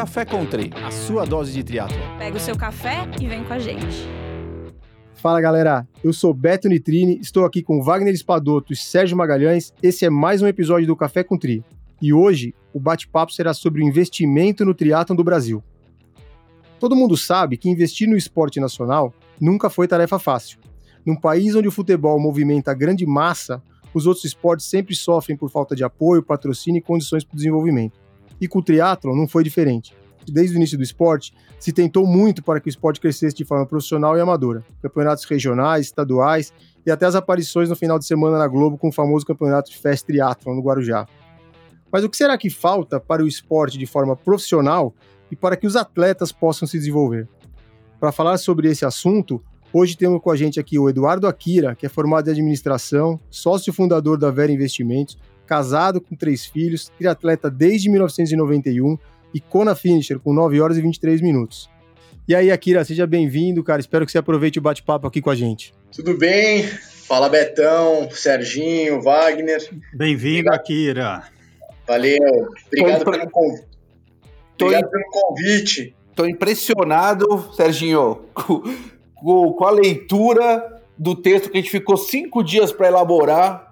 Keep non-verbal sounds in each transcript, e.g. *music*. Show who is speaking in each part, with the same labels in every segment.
Speaker 1: Café Country, a sua dose de triatlo.
Speaker 2: Pega o seu café e vem com a gente.
Speaker 3: Fala galera, eu sou Beto Nitrini, estou aqui com Wagner Espadoto e Sérgio Magalhães. Esse é mais um episódio do Café com Tri. E hoje o bate-papo será sobre o investimento no triatlon do Brasil. Todo mundo sabe que investir no esporte nacional nunca foi tarefa fácil. Num país onde o futebol movimenta a grande massa, os outros esportes sempre sofrem por falta de apoio, patrocínio e condições para o desenvolvimento. E com o triatlon não foi diferente. Desde o início do esporte, se tentou muito para que o esporte crescesse de forma profissional e amadora. Campeonatos regionais, estaduais e até as aparições no final de semana na Globo com o famoso campeonato de Fast Triathlon no Guarujá. Mas o que será que falta para o esporte de forma profissional e para que os atletas possam se desenvolver? Para falar sobre esse assunto, Hoje temos com a gente aqui o Eduardo Akira, que é formado em administração, sócio fundador da Vera Investimentos, casado com três filhos, triatleta desde 1991 e Kona Finisher com 9 horas e 23 minutos. E aí, Akira, seja bem-vindo, cara. Espero que você aproveite o bate-papo aqui com a gente.
Speaker 4: Tudo bem? Fala Betão, Serginho, Wagner.
Speaker 5: Bem-vindo, Akira.
Speaker 4: Valeu. Obrigado, pelo, conv... Obrigado pelo convite.
Speaker 6: Estou impressionado, Serginho, com a leitura do texto que a gente ficou cinco dias para elaborar.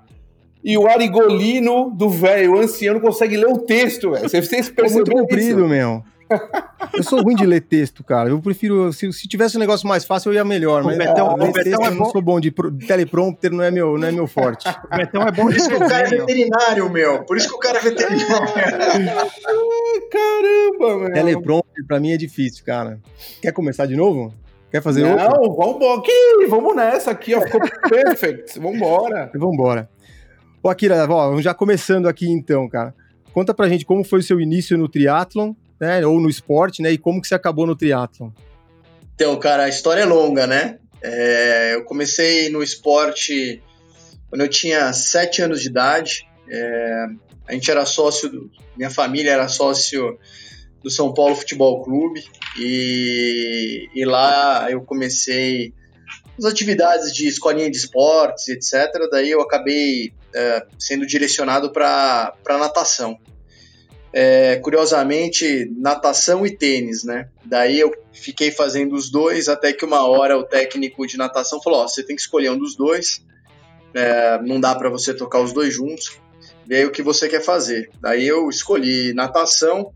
Speaker 6: E o Arigolino do velho anciano consegue ler o texto, velho. Você,
Speaker 3: vocês percebem muito comprido, isso? meu. Eu sou ruim de ler texto, cara. Eu prefiro. Se, se tivesse um negócio mais fácil, eu ia melhor. Mas
Speaker 5: o Betão,
Speaker 3: ler
Speaker 5: o Betão
Speaker 3: texto,
Speaker 5: é
Speaker 3: eu não sou bom de teleprompter, não é meu, não é meu forte.
Speaker 5: O Betão é bom
Speaker 4: Por isso que o cara é veterinário, meu. Por isso que o cara é veterinário. *laughs*
Speaker 6: Caramba, meu.
Speaker 3: Teleprompter pra mim é difícil, cara. Quer começar de novo? Quer fazer
Speaker 6: Não,
Speaker 3: outro?
Speaker 6: Não, vamos aqui, vamos nessa aqui, ó, ficou *laughs* perfect, vambora.
Speaker 3: Vambora. Ô, Akira, ó, já começando aqui então, cara, conta pra gente como foi o seu início no triatlon, né, ou no esporte, né, e como que você acabou no triatlon.
Speaker 4: Então, cara, a história é longa, né, é, eu comecei no esporte quando eu tinha sete anos de idade, é, a gente era sócio, do, minha família era sócio do São Paulo Futebol Clube e, e lá eu comecei as atividades de escolinha de esportes, etc. Daí eu acabei é, sendo direcionado para natação. É, curiosamente, natação e tênis, né? Daí eu fiquei fazendo os dois até que uma hora o técnico de natação falou: Ó, você tem que escolher um dos dois, é, não dá para você tocar os dois juntos, vê aí o que você quer fazer. Daí eu escolhi natação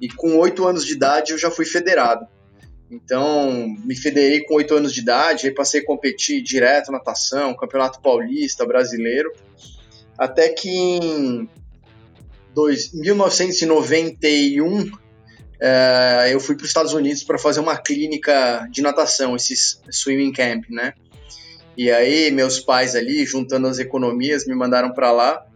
Speaker 4: e com oito anos de idade eu já fui federado. Então, me federei com oito anos de idade, aí passei a competir direto natação, campeonato paulista, brasileiro, até que em dois, 1991 é, eu fui para os Estados Unidos para fazer uma clínica de natação, esses swimming camp, né? E aí meus pais ali, juntando as economias, me mandaram para lá.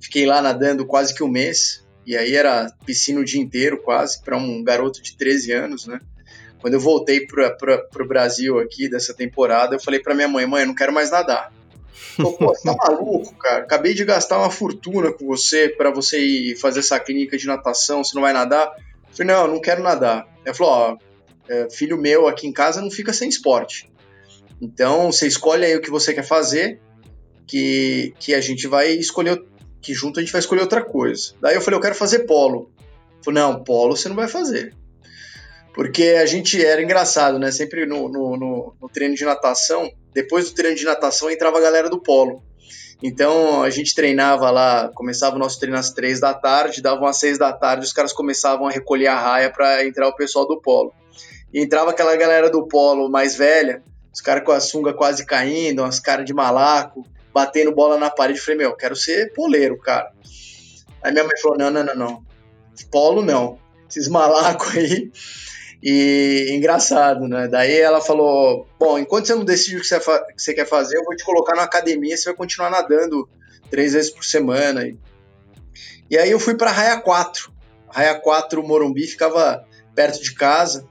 Speaker 4: Fiquei lá nadando quase que um mês. E aí era piscina o dia inteiro, quase, para um garoto de 13 anos, né? Quando eu voltei para o Brasil aqui dessa temporada, eu falei para minha mãe: mãe, eu não quero mais nadar. Falei, Pô, você tá maluco, cara? Acabei de gastar uma fortuna com você para você ir fazer essa clínica de natação, você não vai nadar? Eu falei: não, não quero nadar. Ela falou: ó, é, filho meu aqui em casa não fica sem esporte. Então você escolhe aí o que você quer fazer, que, que a gente vai escolher que junto a gente vai escolher outra coisa. Daí eu falei, eu quero fazer polo. Eu falei, não, polo você não vai fazer. Porque a gente era engraçado, né? Sempre no, no, no, no treino de natação, depois do treino de natação entrava a galera do polo. Então a gente treinava lá, começava o nosso treino às três da tarde, davam às seis da tarde, os caras começavam a recolher a raia para entrar o pessoal do polo. E entrava aquela galera do polo mais velha, os caras com a sunga quase caindo, umas caras de malaco, batendo bola na parede. Falei, meu, quero ser poleiro, cara. Aí minha mãe falou: não, não, não, não. Polo não. Esses malacos aí. E engraçado, né? Daí ela falou: Bom, enquanto você não decide o que você, que você quer fazer, eu vou te colocar na academia, você vai continuar nadando três vezes por semana. E, e aí eu fui para Raia 4. Raia 4, Morumbi, ficava perto de casa.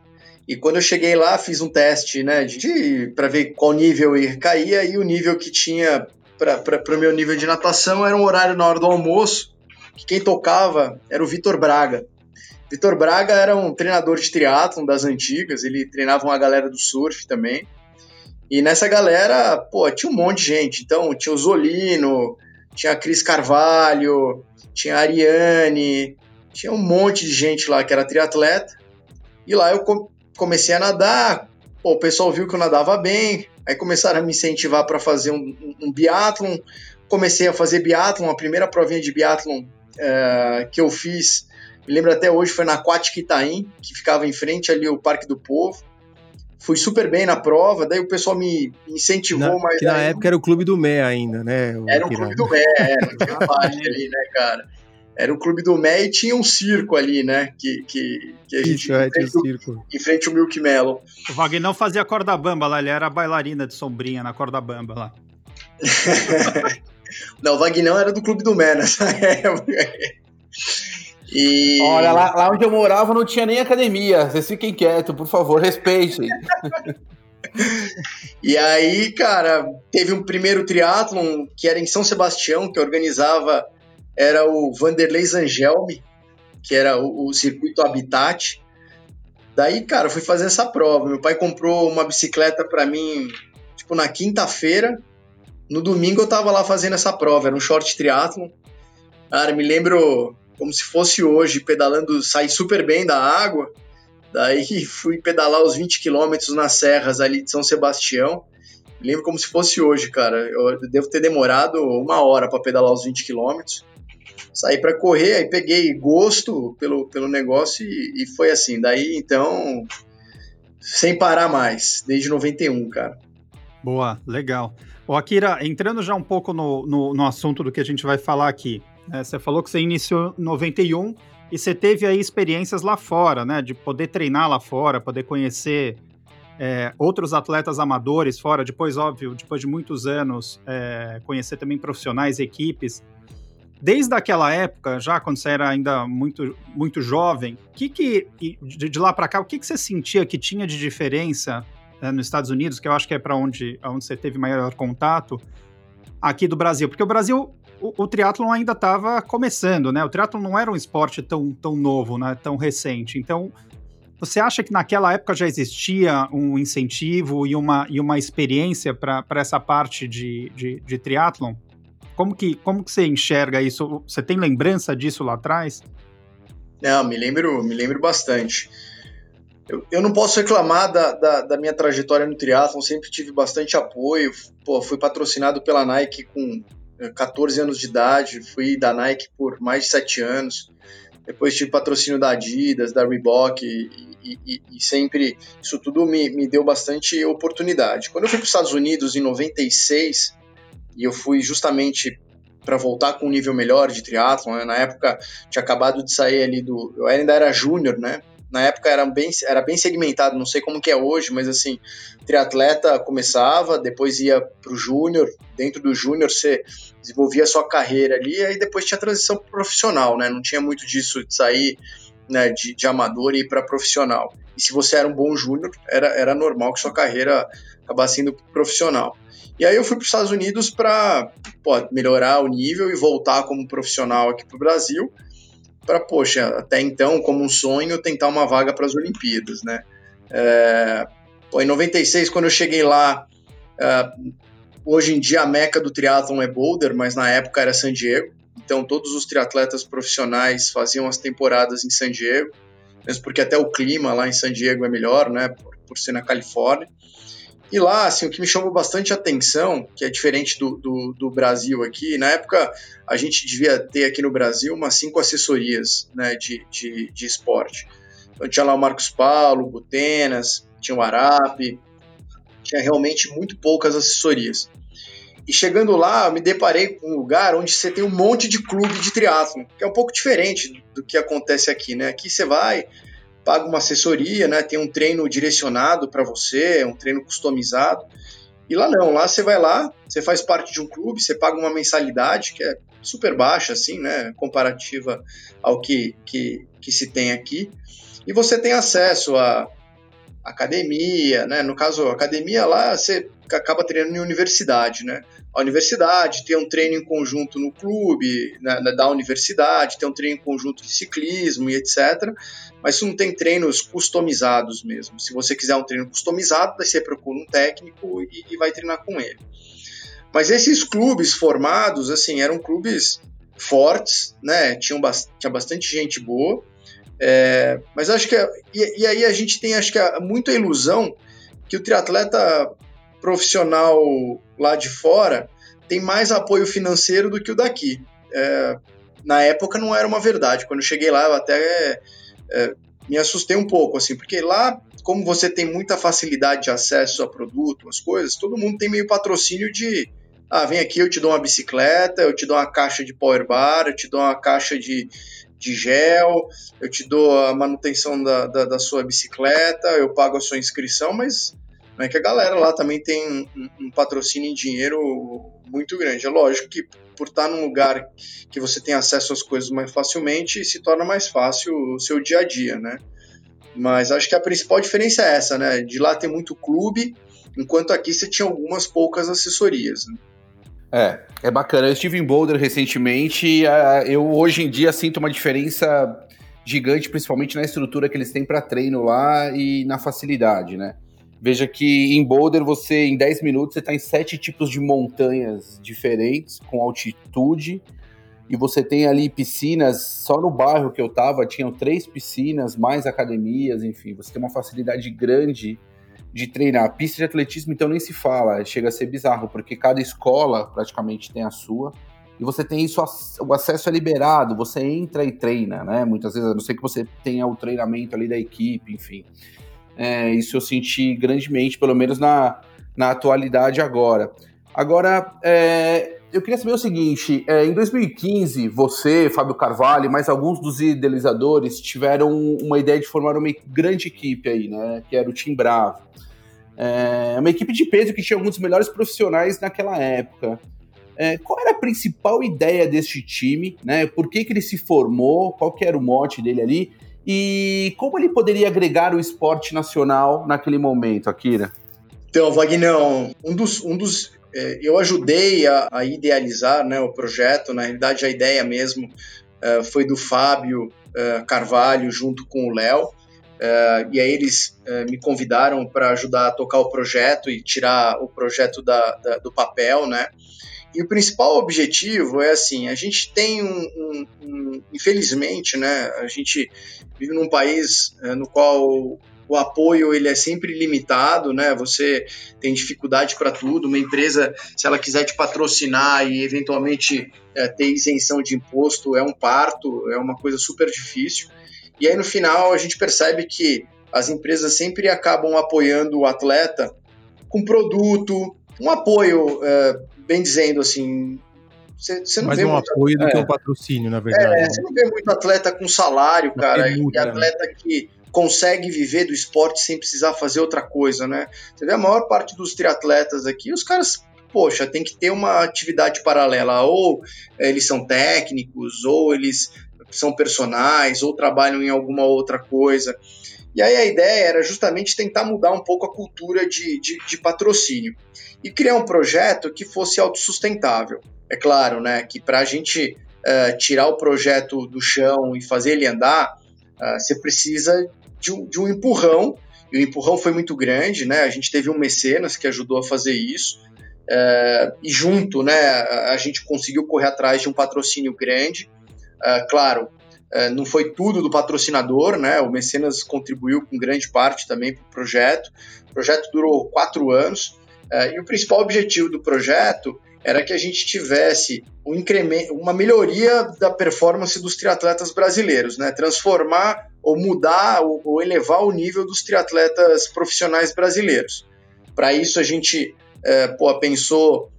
Speaker 4: E quando eu cheguei lá, fiz um teste, né, de, para ver qual nível ia cair, e o nível que tinha para o meu nível de natação era um horário na hora do almoço, que quem tocava era o Vitor Braga. Vitor Braga era um treinador de triatlon das antigas, ele treinava uma galera do surf também. E nessa galera, pô, tinha um monte de gente. Então, tinha o Zolino, tinha a Cris Carvalho, tinha a Ariane, tinha um monte de gente lá que era triatleta. E lá eu comecei a nadar, pô, o pessoal viu que eu nadava bem, aí começaram a me incentivar para fazer um, um, um biatlon, comecei a fazer biatlon, a primeira provinha de biatlon é, que eu fiz, me lembro até hoje, foi na Aquática Itaim, que ficava em frente ali ao Parque do Povo, fui super bem na prova, daí o pessoal me incentivou
Speaker 3: na. Que na época era o clube do Mé ainda, né?
Speaker 4: O era o clube do Mé, era, tinha parte *laughs* ali, né, cara? Era o clube do Mé e tinha um circo ali, né? Que, que, que a gente.
Speaker 3: Isso, é, tinha um circo.
Speaker 4: Em frente ao Milk Mellow.
Speaker 5: O Wagner não fazia corda bamba lá, ele era bailarina de sombrinha na corda bamba lá. *laughs*
Speaker 4: não, o Vagnão era do clube do Mé nessa *laughs* época.
Speaker 6: E... Olha, lá, lá, onde eu morava não tinha nem academia. Vocês fiquem quietos, por favor, respeitem. *laughs*
Speaker 4: e aí, cara, teve um primeiro triatlon que era em São Sebastião, que organizava, era o Vanderlei Zangelme, que era o, o circuito Habitat. Daí, cara, fui fazer essa prova. Meu pai comprou uma bicicleta para mim, tipo, na quinta-feira. No domingo eu tava lá fazendo essa prova, era um short triatlon. Cara, me lembro como se fosse hoje, pedalando, saí super bem da água. Daí *laughs* fui pedalar os 20 quilômetros nas serras ali de São Sebastião. Lembro como se fosse hoje, cara. Eu devo ter demorado uma hora para pedalar os 20 quilômetros. Saí para correr, aí peguei gosto pelo, pelo negócio e, e foi assim. Daí então, sem parar mais, desde 91, cara.
Speaker 5: Boa, legal. O Akira, entrando já um pouco no, no, no assunto do que a gente vai falar aqui. É, você falou que você iniciou em 91 e você teve aí experiências lá fora, né? De poder treinar lá fora, poder conhecer é, outros atletas amadores fora. Depois, óbvio, depois de muitos anos, é, conhecer também profissionais, equipes. Desde aquela época, já quando você era ainda muito, muito jovem, que que de, lá para cá, o que, que você sentia que tinha de diferença é, nos Estados Unidos, que eu acho que é para onde, onde você teve maior contato, aqui do Brasil? Porque o Brasil o, o triatlon ainda estava começando, né? O triatlon não era um esporte tão, tão novo, né? Tão recente. Então, você acha que naquela época já existia um incentivo e uma, e uma experiência para essa parte de, de, de triatlon? Como que, como que você enxerga isso? Você tem lembrança disso lá atrás?
Speaker 4: Não, me lembro, me lembro bastante. Eu, eu não posso reclamar da, da, da minha trajetória no triatlon, sempre tive bastante apoio. Pô, fui patrocinado pela Nike com 14 anos de idade, fui da Nike por mais de 7 anos. Depois tive patrocínio da Adidas, da Reebok, e, e, e sempre isso tudo me, me deu bastante oportunidade. Quando eu fui para os Estados Unidos em 96, e eu fui justamente para voltar com um nível melhor de triatlon, né? na época tinha acabado de sair ali do. Eu ainda era júnior, né? Na época era bem, era bem segmentado, não sei como que é hoje, mas assim, triatleta começava, depois ia para o júnior, dentro do júnior você desenvolvia a sua carreira ali, aí depois tinha transição profissional, né? Não tinha muito disso de sair né, de, de amador e ir para profissional. E se você era um bom júnior, era, era normal que sua carreira acabasse sendo profissional. E aí eu fui para os Estados Unidos para melhorar o nível e voltar como profissional aqui para o Brasil para, poxa, até então, como um sonho, tentar uma vaga para as Olimpíadas, né? É, pô, em 96, quando eu cheguei lá, é, hoje em dia a meca do triatlon é Boulder, mas na época era San Diego, então todos os triatletas profissionais faziam as temporadas em San Diego, mesmo porque até o clima lá em San Diego é melhor, né, por, por ser na Califórnia. E lá, assim, o que me chamou bastante atenção, que é diferente do, do, do, Brasil aqui, na época a gente devia ter aqui no Brasil umas cinco assessorias né, de, de, de esporte. Então tinha lá o Marcos Paulo, o Butenas, tinha o Arape, tinha realmente muito poucas assessorias. E chegando lá, eu me deparei com um lugar onde você tem um monte de clube de triatlon, que é um pouco diferente do que acontece aqui, né? Aqui você vai, paga uma assessoria, né? Tem um treino direcionado para você, um treino customizado. E lá não, lá você vai lá, você faz parte de um clube, você paga uma mensalidade que é super baixa, assim, né? Comparativa ao que, que, que se tem aqui. E você tem acesso a academia, né? No caso, academia lá você acaba treinando em universidade, né? Universidade tem um treino em conjunto no clube né, da universidade, tem um treino em conjunto de ciclismo e etc mas isso não tem treinos customizados mesmo. Se você quiser um treino customizado, você procura um técnico e, e vai treinar com ele. Mas esses clubes formados, assim, eram clubes fortes, né? Tinham, tinha bastante gente boa, É, mas acho que. E, e, aí a gente tem, acho que, muita ilusão que o triatleta profissional lá de fora tem mais apoio financeiro do que o daqui. É, na época não era uma verdade. Quando eu cheguei lá, eu até é, me assustei um pouco, assim, porque lá, como você tem muita facilidade de acesso a produto, as coisas, todo mundo tem meio patrocínio de ah, vem aqui, eu te dou uma bicicleta, eu te dou uma caixa de power bar, eu te dou uma caixa de, de gel, eu te dou a manutenção da, da, da sua bicicleta, eu pago a sua inscrição, mas é que a galera lá também tem um, um patrocínio em dinheiro muito grande. É lógico que por estar num lugar que você tem acesso às coisas mais facilmente, se torna mais fácil o seu dia a dia, né? Mas acho que a principal diferença é essa, né? De lá tem muito clube, enquanto aqui você tinha algumas poucas assessorias. Né?
Speaker 6: É, é bacana. Eu estive em Boulder recentemente e uh, eu hoje em dia sinto uma diferença gigante, principalmente na estrutura que eles têm para treino lá e na facilidade, né? Veja que em Boulder você, em 10 minutos, você está em sete tipos de montanhas diferentes, com altitude, e você tem ali piscinas, só no bairro que eu tava, tinham três piscinas, mais academias, enfim, você tem uma facilidade grande de treinar. Pista de atletismo, então, nem se fala, chega a ser bizarro, porque cada escola praticamente tem a sua, e você tem isso, o acesso é liberado, você entra e treina, né? Muitas vezes, a não ser que você tenha o treinamento ali da equipe, enfim. É, isso eu senti grandemente, pelo menos na, na atualidade agora. Agora, é, eu queria saber o seguinte: é, em 2015, você, Fábio Carvalho, e mais alguns dos idealizadores tiveram uma ideia de formar uma grande equipe aí, né? Que era o Team Bravo. É uma equipe de peso que tinha alguns dos melhores profissionais naquela época. É, qual era a principal ideia deste time? Né? Por que, que ele se formou? Qual que era o mote dele ali? E como ele poderia agregar o esporte nacional naquele momento, Akira?
Speaker 4: Então, Vagnão, um dos, um dos é, eu ajudei a, a, idealizar né, o projeto, na realidade a ideia mesmo é, foi do Fábio é, Carvalho junto com o Léo, e aí eles me convidaram para ajudar a tocar o projeto e tirar o projeto da, da, do papel, né? E o principal objetivo é assim, a gente tem um, um, um infelizmente, né? A gente vive num país uh, no qual o apoio ele é sempre limitado, né? Você tem dificuldade para tudo. Uma empresa, se ela quiser te patrocinar e eventualmente ter isenção de imposto, é um parto, é uma coisa super difícil. E aí no final a gente percebe que as empresas sempre acabam apoiando o atleta com produto, um apoio, é, bem dizendo assim.
Speaker 3: Você não Mais vê um muito, apoio do é, que um patrocínio, na verdade. É,
Speaker 4: você não vê muito atleta com salário, cara, e né? atleta que consegue viver do esporte sem precisar fazer outra coisa, né? Você vê a maior parte dos triatletas aqui, os caras poxa, tem que ter uma atividade paralela. Ou eles são técnicos, ou eles são personagens ou trabalham em alguma outra coisa. E aí a ideia era justamente tentar mudar um pouco a cultura de, de, de patrocínio e criar um projeto que fosse autossustentável. É claro, né, que para a gente uh, tirar o projeto do chão e fazer ele andar, uh, você precisa de um, de um empurrão, e o empurrão foi muito grande, né? A gente teve um mecenas que ajudou a fazer isso, uh, e junto, né, a gente conseguiu correr atrás de um patrocínio grande. Claro, não foi tudo do patrocinador, né? O Mecenas contribuiu com grande parte também para o projeto. O projeto durou quatro anos uh, e o principal objetivo do projeto era que a gente tivesse um incremento, uma melhoria da performance dos triatletas brasileiros, né? Transformar ou mudar ou, elevar o nível dos triatletas profissionais brasileiros. Para isso a gente pô, pensou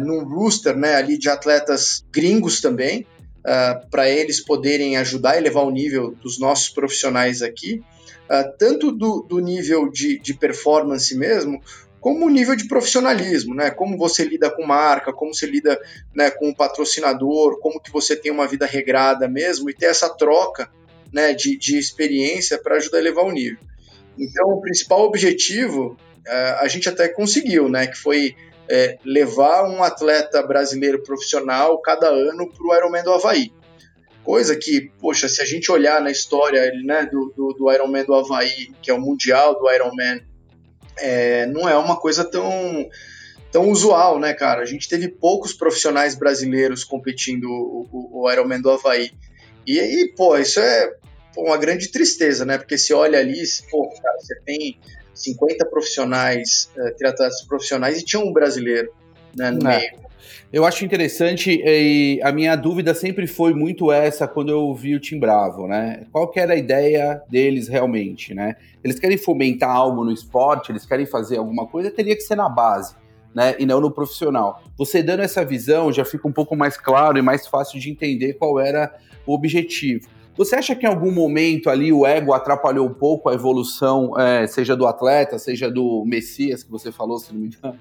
Speaker 4: num rooster né, ali de atletas gringos também, uh, ah, para eles poderem ajudar a elevar o nível dos nossos profissionais aqui, uh, tanto do, do nível de, de, performance mesmo, como o nível de profissionalismo, né? Como você lida com marca, como você lida né, com o patrocinador, como que você tem uma vida regrada mesmo e ter essa troca né, de, de experiência para ajudar a elevar o nível. Então, o principal objetivo uh, a gente até conseguiu, né? Que foi é, levar um atleta brasileiro profissional cada ano para o Ironman do Havaí. Coisa que, poxa, se a gente olhar na história né, do, do, do Ironman do Havaí, que é o mundial do Ironman, é, não é uma coisa tão, tão usual, né, cara? A gente teve poucos profissionais brasileiros competindo o, o, Ironman do Havaí. E aí, pô, isso é pô, uma grande tristeza, né? Porque você olha ali, pô, cara, você tem 50 profissionais, uh, triatletas profissionais e tinha um brasileiro né, no é. meio.
Speaker 6: Eu acho interessante e a minha dúvida sempre foi muito essa quando eu vi o Tim Bravo, né? Qual que era a ideia deles realmente, né? Eles querem fomentar algo no esporte, eles querem fazer alguma coisa, teria que ser na base, né? E não no profissional. Você dando essa visão já fica um pouco mais claro e mais fácil de entender qual era o objetivo. Você acha que em algum momento ali o ego atrapalhou um pouco a evolução, é, seja do atleta, seja do Messias, que você falou, se não me engano?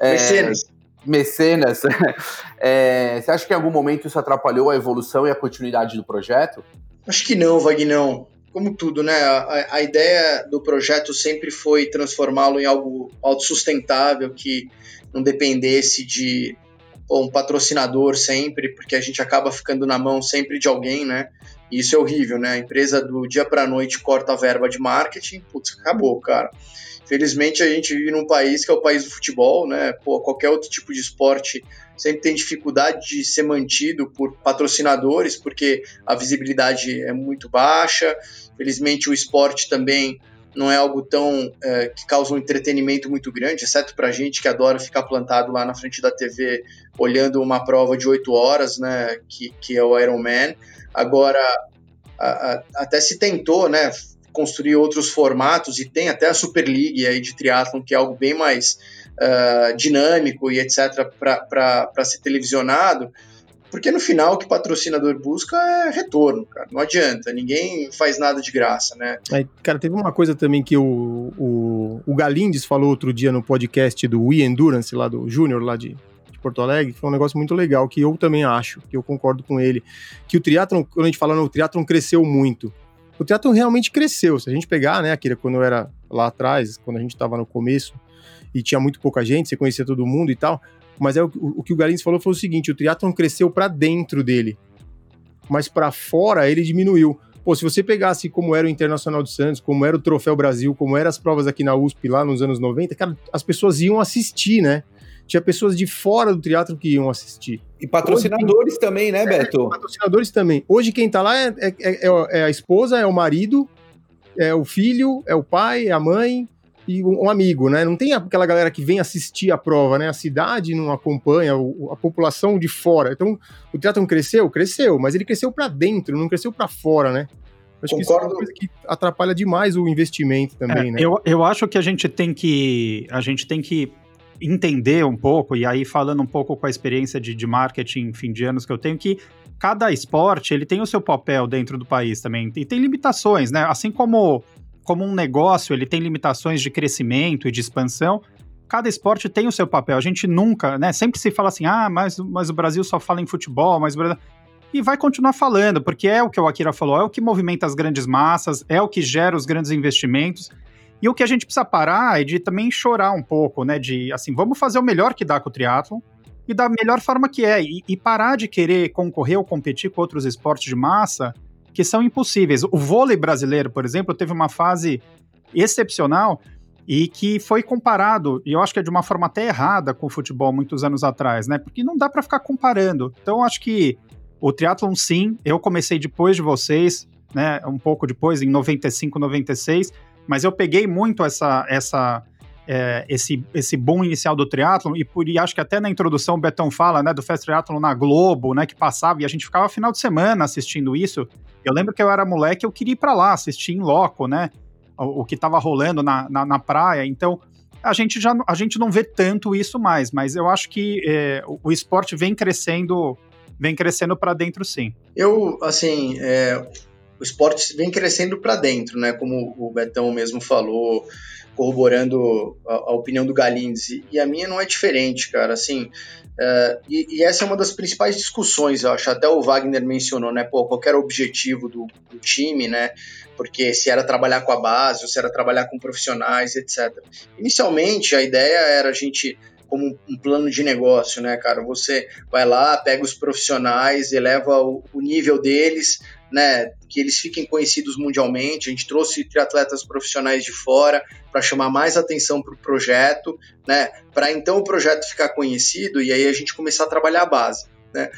Speaker 4: É, Messias
Speaker 6: mecenas, *laughs* é, você acha que em algum momento isso atrapalhou a evolução e a continuidade do projeto?
Speaker 4: Acho que não, Vagnão. Como tudo, né? A, a ideia do projeto sempre foi transformá-lo em algo autossustentável, que não dependesse de um patrocinador sempre, porque a gente acaba ficando na mão sempre de alguém, né? Isso é horrível, né? A empresa do dia para noite corta a verba de marketing, putz, acabou, cara. Felizmente a gente vive num país que é o país do futebol, né? Pô, qualquer outro tipo de esporte sempre tem dificuldade de ser mantido por patrocinadores, porque a visibilidade é muito baixa. Felizmente o esporte também não é algo tão é, que causa um entretenimento muito grande, exceto para gente que adora ficar plantado lá na frente da TV olhando uma prova de oito horas, né? Que, que é o Ironman. Agora a, a, até se tentou, né? construir outros formatos e tem até a Super League aí de triatlon, que é algo bem mais uh, dinâmico e etc. para ser televisionado, porque no final o que o patrocinador busca é retorno, cara. Não adianta, ninguém faz nada de graça, né?
Speaker 3: Aí, cara, teve uma coisa também que o, o, o Galindes falou outro dia no podcast do We Endurance, lá do Júnior, lá de Porto Alegre, que foi um negócio muito legal, que eu também acho, que eu concordo com ele, que o triatlon, quando a gente fala no triatlon, cresceu muito o teatro realmente cresceu. Se a gente pegar, né, Akira, quando eu era lá atrás, quando a gente estava no começo e tinha muito pouca gente, você conhecia todo mundo e tal, mas é o, o, que o Galins falou foi o seguinte: o triatlon cresceu para dentro dele, mas para fora ele diminuiu. Pô, se você pegasse como era o Internacional de Santos, como era o Troféu Brasil, como eram as provas aqui na USP lá nos anos 90, cara, as pessoas iam assistir, né? Tinha pessoas de fora do teatro que iam assistir.
Speaker 6: E patrocinadores Hoje, também, né, Beto? É,
Speaker 3: patrocinadores também. Hoje quem tá lá é, é, é, é, a esposa, é o marido, é o filho, é o pai, é a mãe e um amigo, né? Não tem aquela galera que vem assistir a prova, né? A cidade não acompanha, a população de fora. Então, o teatro não cresceu? Cresceu, mas ele cresceu para dentro, não cresceu para fora, né? Acho Concordo. que isso é uma coisa que atrapalha demais o investimento também, é, né?
Speaker 5: Eu, eu acho que a gente tem que a gente tem que entender um pouco, e aí falando um pouco com a experiência de, de marketing, fim de anos que eu tenho, que cada esporte ele tem o seu papel dentro do país também, e tem limitações, né? Assim como, como um negócio ele tem limitações de crescimento e de expansão, cada esporte tem o seu papel. A gente nunca, né? Sempre se fala assim, ah, mas, mas o Brasil só fala em futebol, mas o Brasil... E vai continuar falando, porque é o que o Akira falou, é o que movimenta as grandes massas, é o que gera os grandes investimentos. E o que a gente precisa parar é de também chorar um pouco, né? De assim, vamos fazer o melhor que dá com o triatlon e da melhor forma que é. E, e parar de querer concorrer ou competir com outros esportes de massa que são impossíveis. O vôlei brasileiro, por exemplo, teve uma fase excepcional e que foi comparado, e eu acho que é de uma forma até errada com o futebol muitos anos atrás, né? Porque não dá para ficar comparando. Então, acho que o triatlon sim, eu comecei depois de vocês, né? Um pouco depois, em 95, 96 mas eu peguei muito essa, essa, é, esse, esse boom inicial do triatlon, e, e acho que até na introdução o Betão fala, né, do Fast Triathlon na Globo, né, que passava, e a gente ficava final de semana assistindo isso. Eu lembro que eu era moleque, eu queria ir para lá, assistir em loco, né, o, o que estava rolando na, na, na, praia, então a gente já a gente não vê tanto isso mais, mas eu acho que é, o, o esporte vem crescendo vem crescendo para dentro sim.
Speaker 4: Eu, assim, é, o esporte vem crescendo para dentro, né? Como o Betão mesmo falou, corroborando a, a opinião do Galindes. E, a minha não é diferente, cara. Assim, uh, e, e, essa é uma das principais discussões, eu acho. Até o Wagner mencionou, né? Pô, qual era o objetivo do, do time, né? Porque se era trabalhar com a base, ou se era trabalhar com profissionais, etc. Inicialmente, a ideia era a gente como um plano de negócio, né, cara? Você vai lá, pega os profissionais, eleva o nível deles, né, que eles fiquem conhecidos mundialmente. A gente trouxe triatletas profissionais de fora para chamar mais atenção para o projeto, né, para então o projeto ficar conhecido e aí a gente começar a trabalhar a base. Né.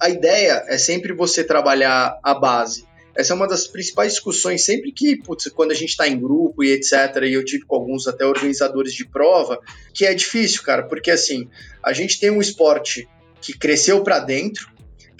Speaker 4: A ideia é sempre você trabalhar a base. essa é uma das principais discussões sempre que, putz, quando a gente está em grupo e etc, e eu tive com alguns até organizadores de prova, que é difícil, cara, porque assim, a gente tem um esporte que cresceu para dentro,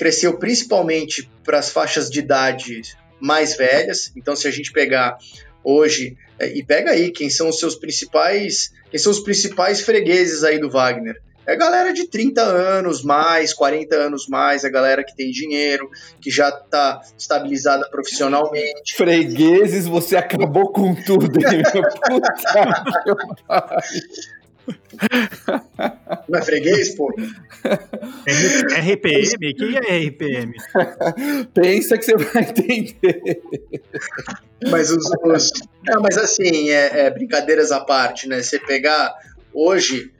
Speaker 4: cresceu principalmente para as faixas de idade mais velhas. Então, se a gente pegar hoje é, e pega aí quem são os seus principais, quem são os principais fregueses aí do Wagner. É a galera de 30 anos mais, 40 anos mais, a galera que tem dinheiro, que já está estabilizada profissionalmente.
Speaker 6: Fregueses, você acabou com tudo, hein, meu *laughs* puta meu pai.
Speaker 4: Não é freguês, pô?
Speaker 5: RPM? Quem é RPM?
Speaker 6: Pensa que você vai entender.
Speaker 4: Mas os. os... É, mas assim, é, é, brincadeiras à parte, né? Você pegar hoje.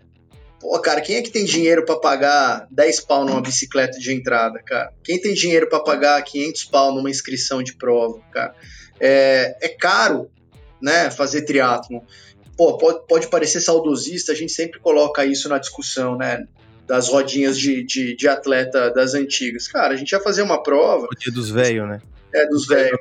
Speaker 4: Pô, cara, quem é que tem dinheiro para pagar 10 pau numa bicicleta de entrada, cara? Quem tem dinheiro para pagar 500 pau numa inscrição de prova, cara? É, é caro, né, fazer triatlon pô, pode, pode parecer saudosista, a gente sempre coloca isso na discussão, né? Das rodinhas de, de, de atleta das antigas. Cara, a gente ia fazer uma prova.
Speaker 3: O dia dos velhos, né?
Speaker 4: É, dos velhos.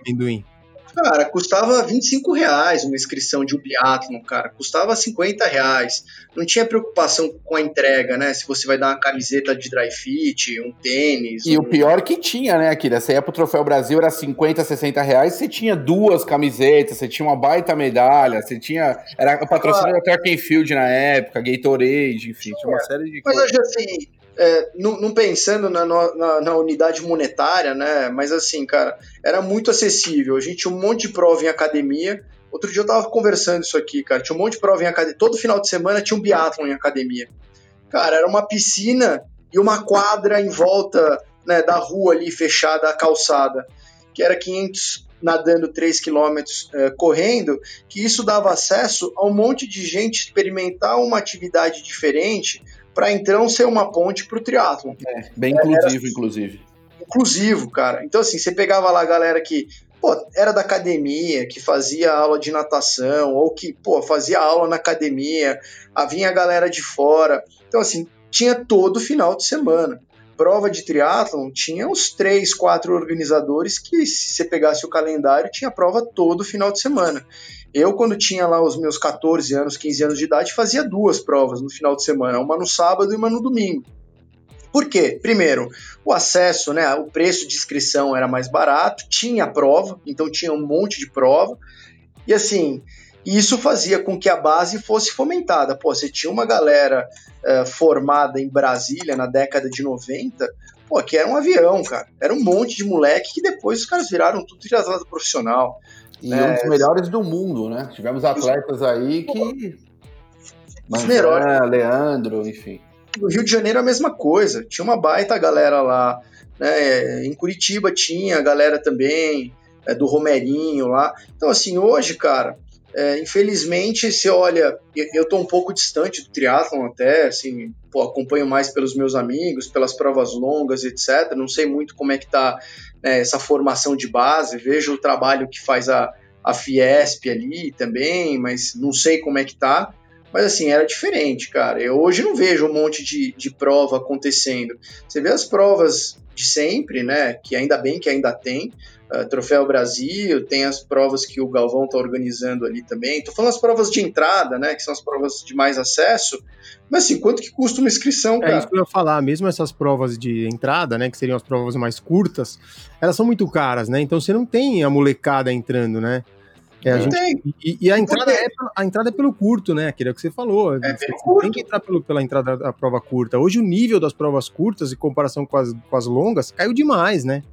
Speaker 4: Cara, custava 25 reais uma inscrição de um biatlon, cara. Custava 50 reais. Não tinha preocupação com a entrega, né? Se você vai dar uma camiseta de dry fit, um tênis.
Speaker 6: E
Speaker 4: um...
Speaker 6: o pior que tinha, né, Akira? Você ia pro Troféu Brasil, era 50, 60 reais, você tinha duas camisetas, você tinha uma baita medalha, você tinha. Era o patrocínio da Track and Field na época, Gatorade, enfim, tinha uma série de
Speaker 4: Mas coisas. Mas assim, é, não, não, pensando na, na, na, unidade monetária, né? Mas assim, cara, era muito acessível. A gente tinha um monte de prova em academia. Outro dia eu tava conversando isso aqui, cara. Tinha um monte de prova em academia. Todo final de semana tinha um biatlon em academia. Cara, era uma piscina e uma quadra em volta né, da rua ali, fechada, a calçada, que era 500 nadando 3 quilômetros é, correndo, que isso dava acesso a um monte de gente experimentar uma atividade diferente, para então ser uma ponte para o triatlon.
Speaker 6: É, bem inclusivo, inclusive.
Speaker 4: Inclusivo, cara. Então, assim, você pegava lá a galera que pô, era da academia, que fazia aula de natação, ou que pô, fazia aula na academia, vinha a galera de fora. Então, assim, tinha todo final de semana. Prova de triatlon tinha uns três, quatro organizadores que, se você pegasse o calendário, tinha prova todo final de semana. Eu, quando tinha lá os meus 14 anos, 15 anos de idade, fazia duas provas no final de semana, uma no sábado e uma no domingo. Por quê? Primeiro, o acesso, né, o preço de inscrição era mais barato, tinha prova, então tinha um monte de prova. E assim, isso fazia com que a base fosse fomentada. Pô, você tinha uma galera uh, formada em Brasília na década de 90, pô, que era um avião, cara. Era um monte de moleque que depois os caras viraram tudo triatleta profissional.
Speaker 6: E é, um dos melhores do mundo, né? Tivemos atletas aí que.
Speaker 4: Melhores.
Speaker 6: Leandro, enfim.
Speaker 4: No Rio de Janeiro a mesma coisa. Tinha uma baita galera lá. Né? Em Curitiba tinha a galera também, é, do Romerinho lá. Então, assim, hoje, cara, é, infelizmente, se olha, eu estou um pouco distante do triatlon até, assim, pô, acompanho mais pelos meus amigos, pelas provas longas, etc. Não sei muito como é que tá né, essa formação de base, vejo o trabalho que faz a, a Fiesp ali também, mas não sei como é que tá. Mas assim, era diferente, cara. Eu hoje não vejo um monte de, de prova acontecendo. Você vê as provas de sempre, né? Que ainda bem que ainda tem. Uh, Troféu Brasil, tem as provas que o Galvão está organizando ali também. Estou falando as provas de entrada, né? Que são as provas de mais acesso. Mas assim, quanto que custa uma inscrição, cara?
Speaker 3: É isso que eu ia falar, mesmo essas provas de entrada, né? Que seriam as provas mais curtas, elas são muito caras, né? Então você não tem a molecada entrando, né? É, a gente, e, e, a entrada, é, a entrada é pelo curto, né? Aquilo que você falou. É você tem que entrar pelo, pela entrada da prova curta. Hoje o nível das provas curtas, em comparação com as, com as longas, caiu demais, né?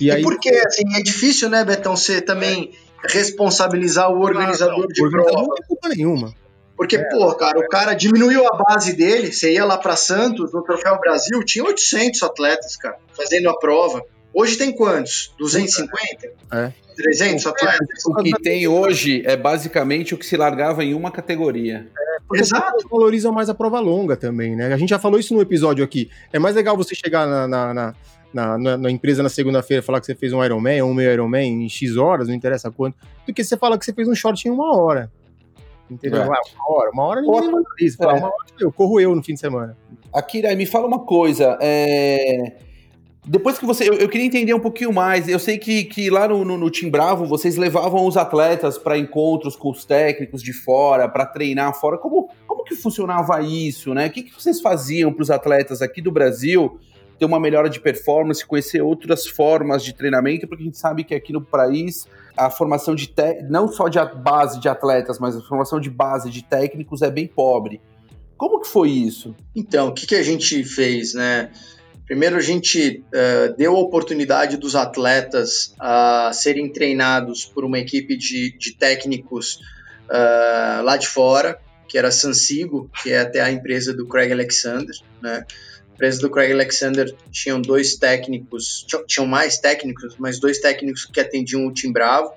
Speaker 4: E, e aí, porque, assim, é difícil, né, Betão, você também responsabilizar o organizador não, de o prova. Não tem
Speaker 3: culpa nenhuma.
Speaker 4: Porque, é, pô, cara, o cara diminuiu a base dele, você ia lá para Santos, no Troféu Brasil, tinha 800 atletas, cara, fazendo a prova. Hoje tem quantos? 250? É. 300 atletas?
Speaker 6: O que tem hoje é basicamente o que se largava em uma categoria.
Speaker 3: É, Exato. Valorizam mais a prova longa também, né? A gente já falou isso no episódio aqui. É mais legal você chegar na, na, na na, na, empresa na segunda-feira falar que você fez um Ironman ou um meio Ironman em X horas, não interessa quanto, do que você fala que você fez um short em uma hora. Entendeu? É. Ah, uma hora, uma hora ninguém valoriza. É. Uma hora eu corro eu no fim de semana.
Speaker 6: Akira, me fala uma coisa. É depois que você. Eu, eu, queria entender um pouquinho mais. Eu sei que, que lá no, no, no Bravo vocês levavam os atletas para encontros com os técnicos de fora, para treinar fora. Como, como que funcionava isso, né? O que, que vocês faziam para os atletas aqui do Brasil ter uma melhora de performance, conhecer outras formas de treinamento? Porque a gente sabe que aqui no país a formação de te... não só de base de atletas, mas a formação de base de técnicos é bem pobre. Como que foi isso?
Speaker 4: Então, o que, que a gente fez, né? Primeiro, a gente uh, deu a oportunidade dos atletas a serem treinados por uma equipe de, de técnicos uh, lá de fora, que era Sansigo, que é até a empresa do Craig Alexander. Né? A empresa do Craig Alexander tinham dois técnicos, tinham mais técnicos, mas dois técnicos que atendiam o Tim Bravo,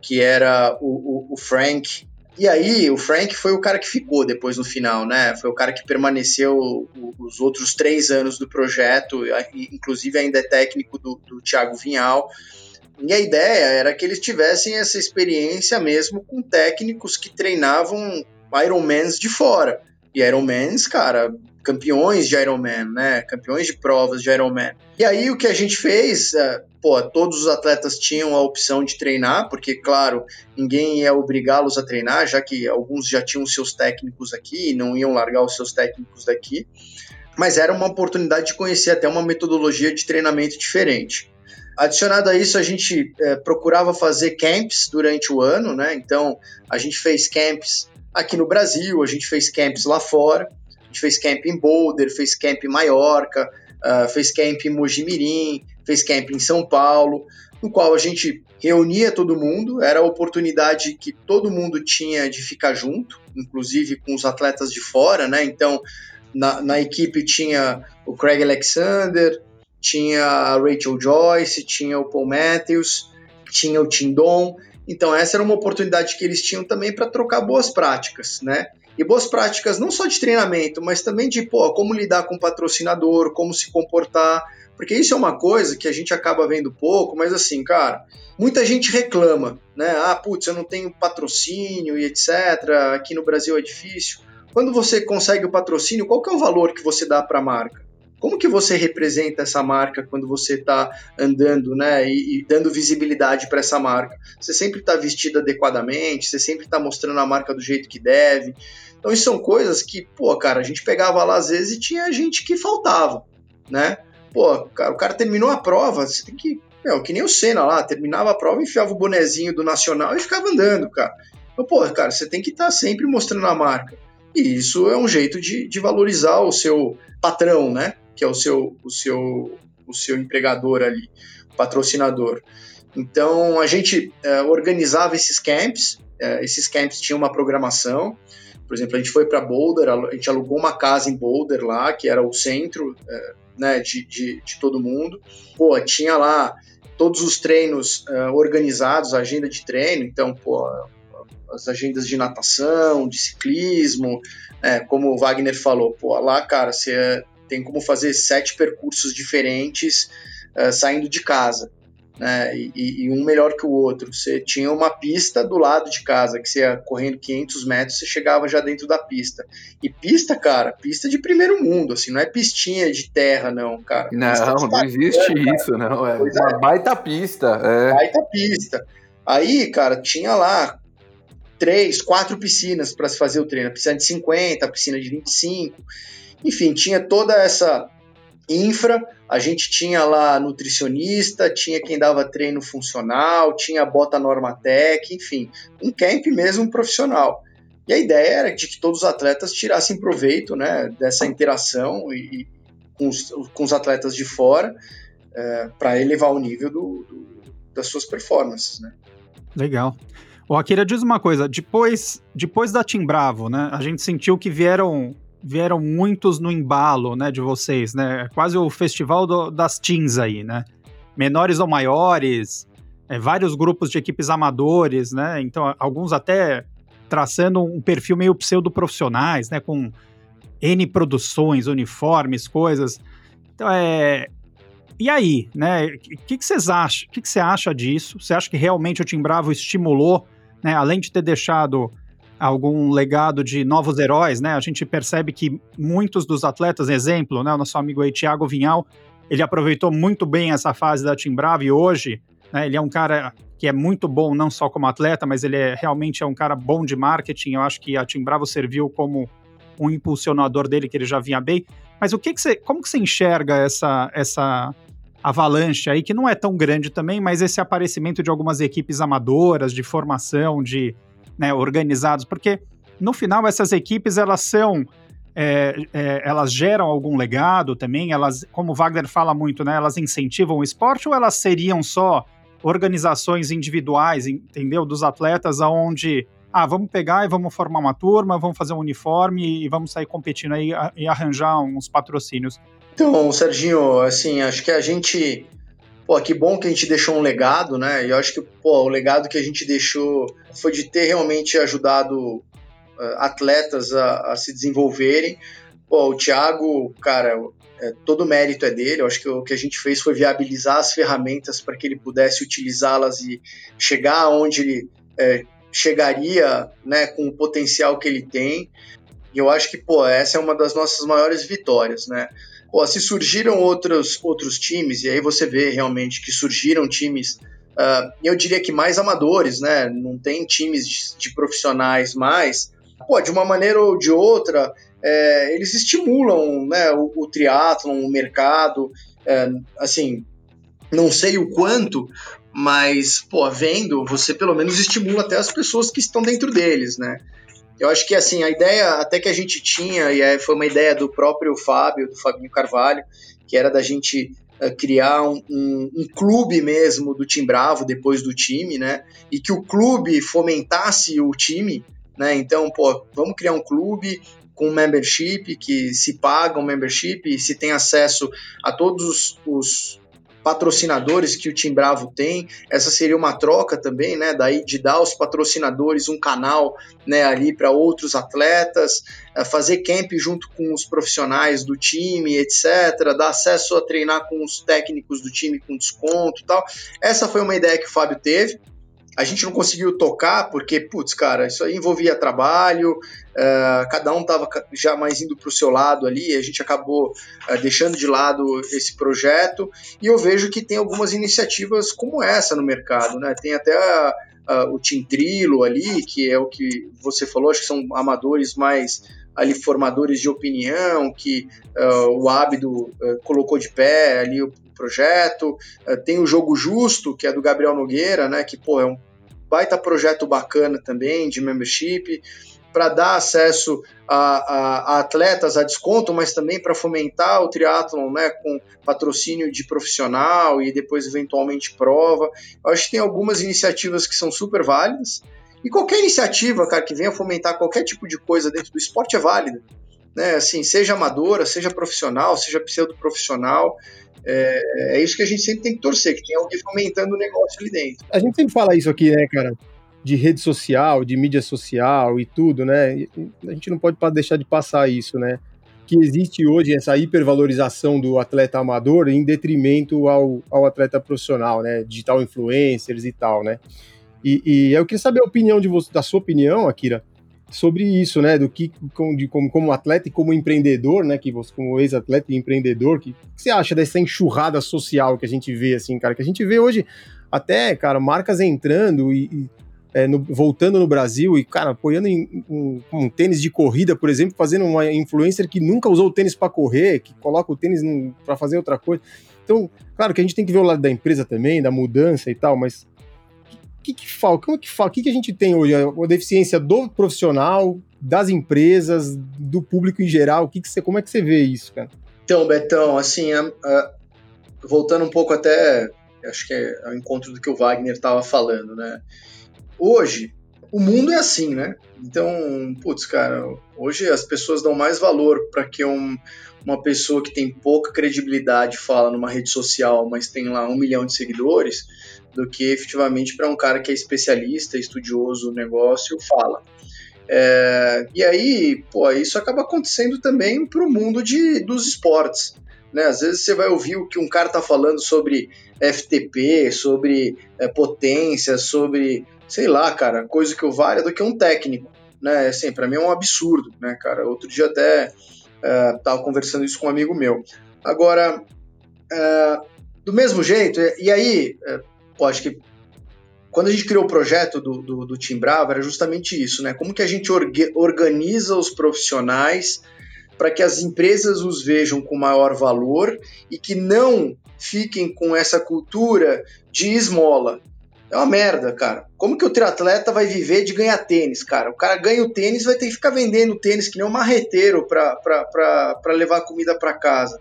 Speaker 4: que era o, o, o Frank e aí, o Frank foi o cara que ficou depois no final, né? Foi o cara que permaneceu os outros três anos do projeto, inclusive ainda é técnico do, do Thiago Vinhal. E a ideia era que eles tivessem essa experiência mesmo com técnicos que treinavam Ironmans de fora. E Ironmans, cara, campeões de Ironman, né? Campeões de provas de Ironman. E aí o que a gente fez, é, pô, todos os atletas tinham a opção de treinar, porque claro, ninguém ia obrigá-los a treinar, já que alguns já tinham seus técnicos aqui e não iam largar os seus técnicos daqui. Mas era uma oportunidade de conhecer até uma metodologia de treinamento diferente. Adicionado a isso, a gente é, procurava fazer camps durante o ano, né? Então, a gente fez camps aqui no Brasil, a gente fez camps lá fora gente fez camp em Boulder, fez camp em Maiorca, uh, fez camp em Mojimirim, fez camp em São Paulo, no qual a gente reunia todo mundo, era a oportunidade que todo mundo tinha de ficar junto, inclusive com os atletas de fora, né? Então, na, na equipe tinha o Craig Alexander, tinha a Rachel Joyce, tinha o Paul Matthews, tinha o Tindon. Então, essa era uma oportunidade que eles tinham também para trocar boas práticas, né? E boas práticas não só de treinamento, mas também de pô, como lidar com o patrocinador, como se comportar. Porque isso é uma coisa que a gente acaba vendo pouco, mas assim, cara, muita gente reclama, né? Ah, putz, eu não tenho patrocínio e etc. Aqui no Brasil é difícil. Quando você consegue o patrocínio, qual que é o valor que você dá para a marca? Como que você representa essa marca quando você está andando, né, e, e, dando visibilidade para essa marca? Você sempre está vestido adequadamente, você sempre está mostrando a marca do jeito que deve. Então, isso são coisas que, pô, cara, a gente pegava lá às vezes e tinha gente que faltava, né? Pô, cara, o cara terminou a prova, você tem que. Meu, que nem o Senna lá, terminava a prova, enfiava o bonezinho do Nacional e ficava andando, cara. Então, pô, cara, você tem que estar tá sempre mostrando a marca. E isso é um jeito de, de valorizar o seu patrão, né? Que é o seu, o seu, o seu empregador ali, patrocinador. Então, a gente é, organizava esses camps, é, esses camps tinham uma programação, por exemplo, a gente foi para Boulder, a gente alugou uma casa em Boulder lá, que era o centro é, né, de, de, de, todo mundo. Pô, tinha lá todos os treinos é, organizados, a agenda de treino, então, pô, as agendas de natação, de ciclismo, é, como o Wagner falou, pô, lá, cara, você tem como fazer sete percursos diferentes é, saindo de casa né, e, e, um melhor que o outro. Você tinha uma pista do lado de casa, que você ia correndo 500 metros, você chegava já dentro da pista. E pista, cara, pista de primeiro mundo, assim, não é pistinha de terra, não, cara.
Speaker 6: Não, não existe isso, não. É uma é. baita pista. É.
Speaker 4: Baita pista. Aí, cara, tinha lá três, quatro piscinas para se fazer o treino. A piscina de 50, a piscina de 25. Enfim, tinha toda essa infra, a gente tinha lá nutricionista, tinha quem dava treino funcional, tinha bota Normatec, enfim, um camp mesmo profissional. E a ideia era de que todos os atletas tirassem proveito né, dessa interação e, e com, os, com, os, atletas de fora é, para elevar o nível do, do, das suas performances. Né?
Speaker 5: Legal. O Akira diz uma coisa, depois, depois da Team Bravo, né, a gente sentiu que vieram vieram muitos no embalo, né, de vocês, né? É quase o festival do, das teams aí, né? Menores ou maiores, é, vários grupos de equipes amadores, né? Então, alguns até traçando um perfil meio pseudo-profissionais, né? Com N produções, uniformes, coisas. Então, é... E aí, né? O que, que vocês acham? O que você acha disso? Você acha que realmente o Tim Bravo estimulou, né? Além de ter deixado algum legado de novos heróis, né? A gente percebe que muitos dos atletas, exemplo, né? O nosso amigo aí, Thiago Vinhal, ele aproveitou muito bem essa fase da Team Bravo e hoje né, ele é um cara que é muito bom, não só como atleta, mas ele é, realmente é um cara bom de marketing. Eu acho que a Team Bravo serviu como um impulsionador dele, que ele já vinha bem. Mas o que, que você, como que você enxerga essa, essa avalanche aí, que não é tão grande também, mas esse aparecimento de algumas equipes amadoras, de formação, de né, organizados, porque no final essas equipes elas são é, é, elas geram algum legado também, elas, como o Wagner fala muito, né, elas incentivam o esporte ou elas seriam só organizações individuais, entendeu? Dos atletas aonde ah, vamos pegar e vamos formar uma turma, vamos fazer um uniforme e vamos sair competindo aí e arranjar uns patrocínios.
Speaker 4: Então, Serginho, assim, acho que a gente, pô, que bom que a gente deixou um legado, né? E eu acho que, pô, o legado que a gente deixou foi de ter realmente ajudado uh, atletas a, a, se desenvolverem. Pô, o Thiago, cara, é, todo o mérito é dele. Eu acho que o que a gente fez foi viabilizar as ferramentas para que ele pudesse utilizá-las e chegar aonde ele é, chegaria, né, com o potencial que ele tem. E eu acho que, pô, essa é uma das nossas maiores vitórias, né? Pô, se surgiram outros, outros times, e aí você vê realmente que surgiram times, uh, eu diria que mais amadores, né? Não tem times de, de profissionais mais. Pô, de uma maneira ou de outra, é, eles estimulam né, o, o triatlon, o mercado, é, assim, não sei o quanto, mas, pô, vendo, você pelo menos estimula até as pessoas que estão dentro deles, né? Eu acho que assim, a ideia até que a gente tinha, e foi uma ideia do próprio Fábio, do Fabinho Carvalho, que era da gente uh, criar um, um, um, clube mesmo do Tim Bravo depois do time, né? E que o clube fomentasse o time, né? Então, pô, vamos criar um clube com membership, que se paga um membership e se tem acesso a todos os, os patrocinadores que o Tim Bravo tem. Essa seria uma troca também, né? Daí de dar aos patrocinadores um canal, né? Ali para outros atletas, eh, fazer camp junto com os profissionais do time, etc. Dar acesso a treinar com os técnicos do time com desconto, tal. Essa foi uma ideia que o Fábio teve. A gente não conseguiu tocar porque, putz, cara, isso aí envolvia trabalho, uh, cada um estava já mais indo para o seu lado ali, a gente acabou uh, deixando de lado esse projeto. E eu vejo que tem algumas iniciativas como essa no mercado, né? Tem até a, a, o Tintrilo ali, que é o que você falou, acho que são amadores mais ali formadores de opinião que uh, o Ábido uh, colocou de pé ali o projeto. Uh, tem o Jogo Justo, que é do Gabriel Nogueira, né, que pô, é um baita projeto bacana também de membership para dar acesso a, a, a, atletas a desconto, mas também para fomentar o triatlon, né, com patrocínio de profissional e depois eventualmente prova. Eu acho que tem algumas iniciativas que são super válidas e qualquer iniciativa, cara, que venha fomentar qualquer tipo de coisa dentro do esporte é válida, né? Assim, seja amadora, seja profissional, seja pseudo profissional. É, é, isso que a gente sempre tem que torcer, que tem alguém fomentando o negócio ali dentro.
Speaker 3: A gente sempre fala isso aqui, né, cara? De rede social, de mídia social e tudo, né? A gente não pode deixar de passar isso, né? Que existe hoje essa hipervalorização do atleta amador em detrimento ao, ao atleta profissional, né? Digital influencers e tal, né? E, e eu queria saber a opinião de você, da sua opinião, Akira, sobre isso, né? Do que de, como, como atleta e como empreendedor, né? Que você, como ex-atleta e empreendedor, que, que você acha dessa enxurrada social que a gente vê, assim, cara? Que a gente vê hoje até, cara, marcas entrando e, e é, no, voltando no Brasil e, cara, apoiando em, um, um, tênis de corrida, por exemplo, fazendo uma influencer que nunca usou o tênis para correr, que coloca o tênis para fazer outra coisa. Então, claro que a gente tem que ver o lado da empresa também, da mudança e tal, mas que, que falta? Como que falta? O que, que a gente tem hoje? A deficiência do profissional, das empresas, do público em geral? O que, que você, como é que você vê isso, cara?
Speaker 4: Então, Betão, assim, voltando um pouco até, acho que é ao encontro do que o Wagner estava falando, né? Hoje, o mundo é assim, né? Então, putz, cara, hoje as pessoas dão mais valor para que um, uma pessoa que tem pouca credibilidade fala numa rede social, mas tem lá um milhão de seguidores, do que efetivamente para um cara que é especialista, estudioso do negócio, fala. É, e aí, pô, isso acaba acontecendo também para o mundo de, dos esportes. Né? Às vezes você vai ouvir o que um cara está falando sobre FTP, sobre é, potência, sobre, sei lá, cara, coisa que eu valha do que um técnico. Né? Assim, para mim é um absurdo, né, cara? Outro dia até é, conversando isso com um amigo meu. Agora, uh, do mesmo jeito, e aí, uh, pô, acho que quando a gente criou o projeto do, do, do Bravo, era justamente isso, né? Como que a gente orga, organiza os profissionais para que as empresas os vejam com maior valor e que não fiquem com essa cultura de esmola. É uma merda, cara. Como que o triatleta vai viver de ganhar tênis, cara? O cara ganha o tênis, vai ter que ficar vendendo tênis que nem um marreteiro para levar comida para casa.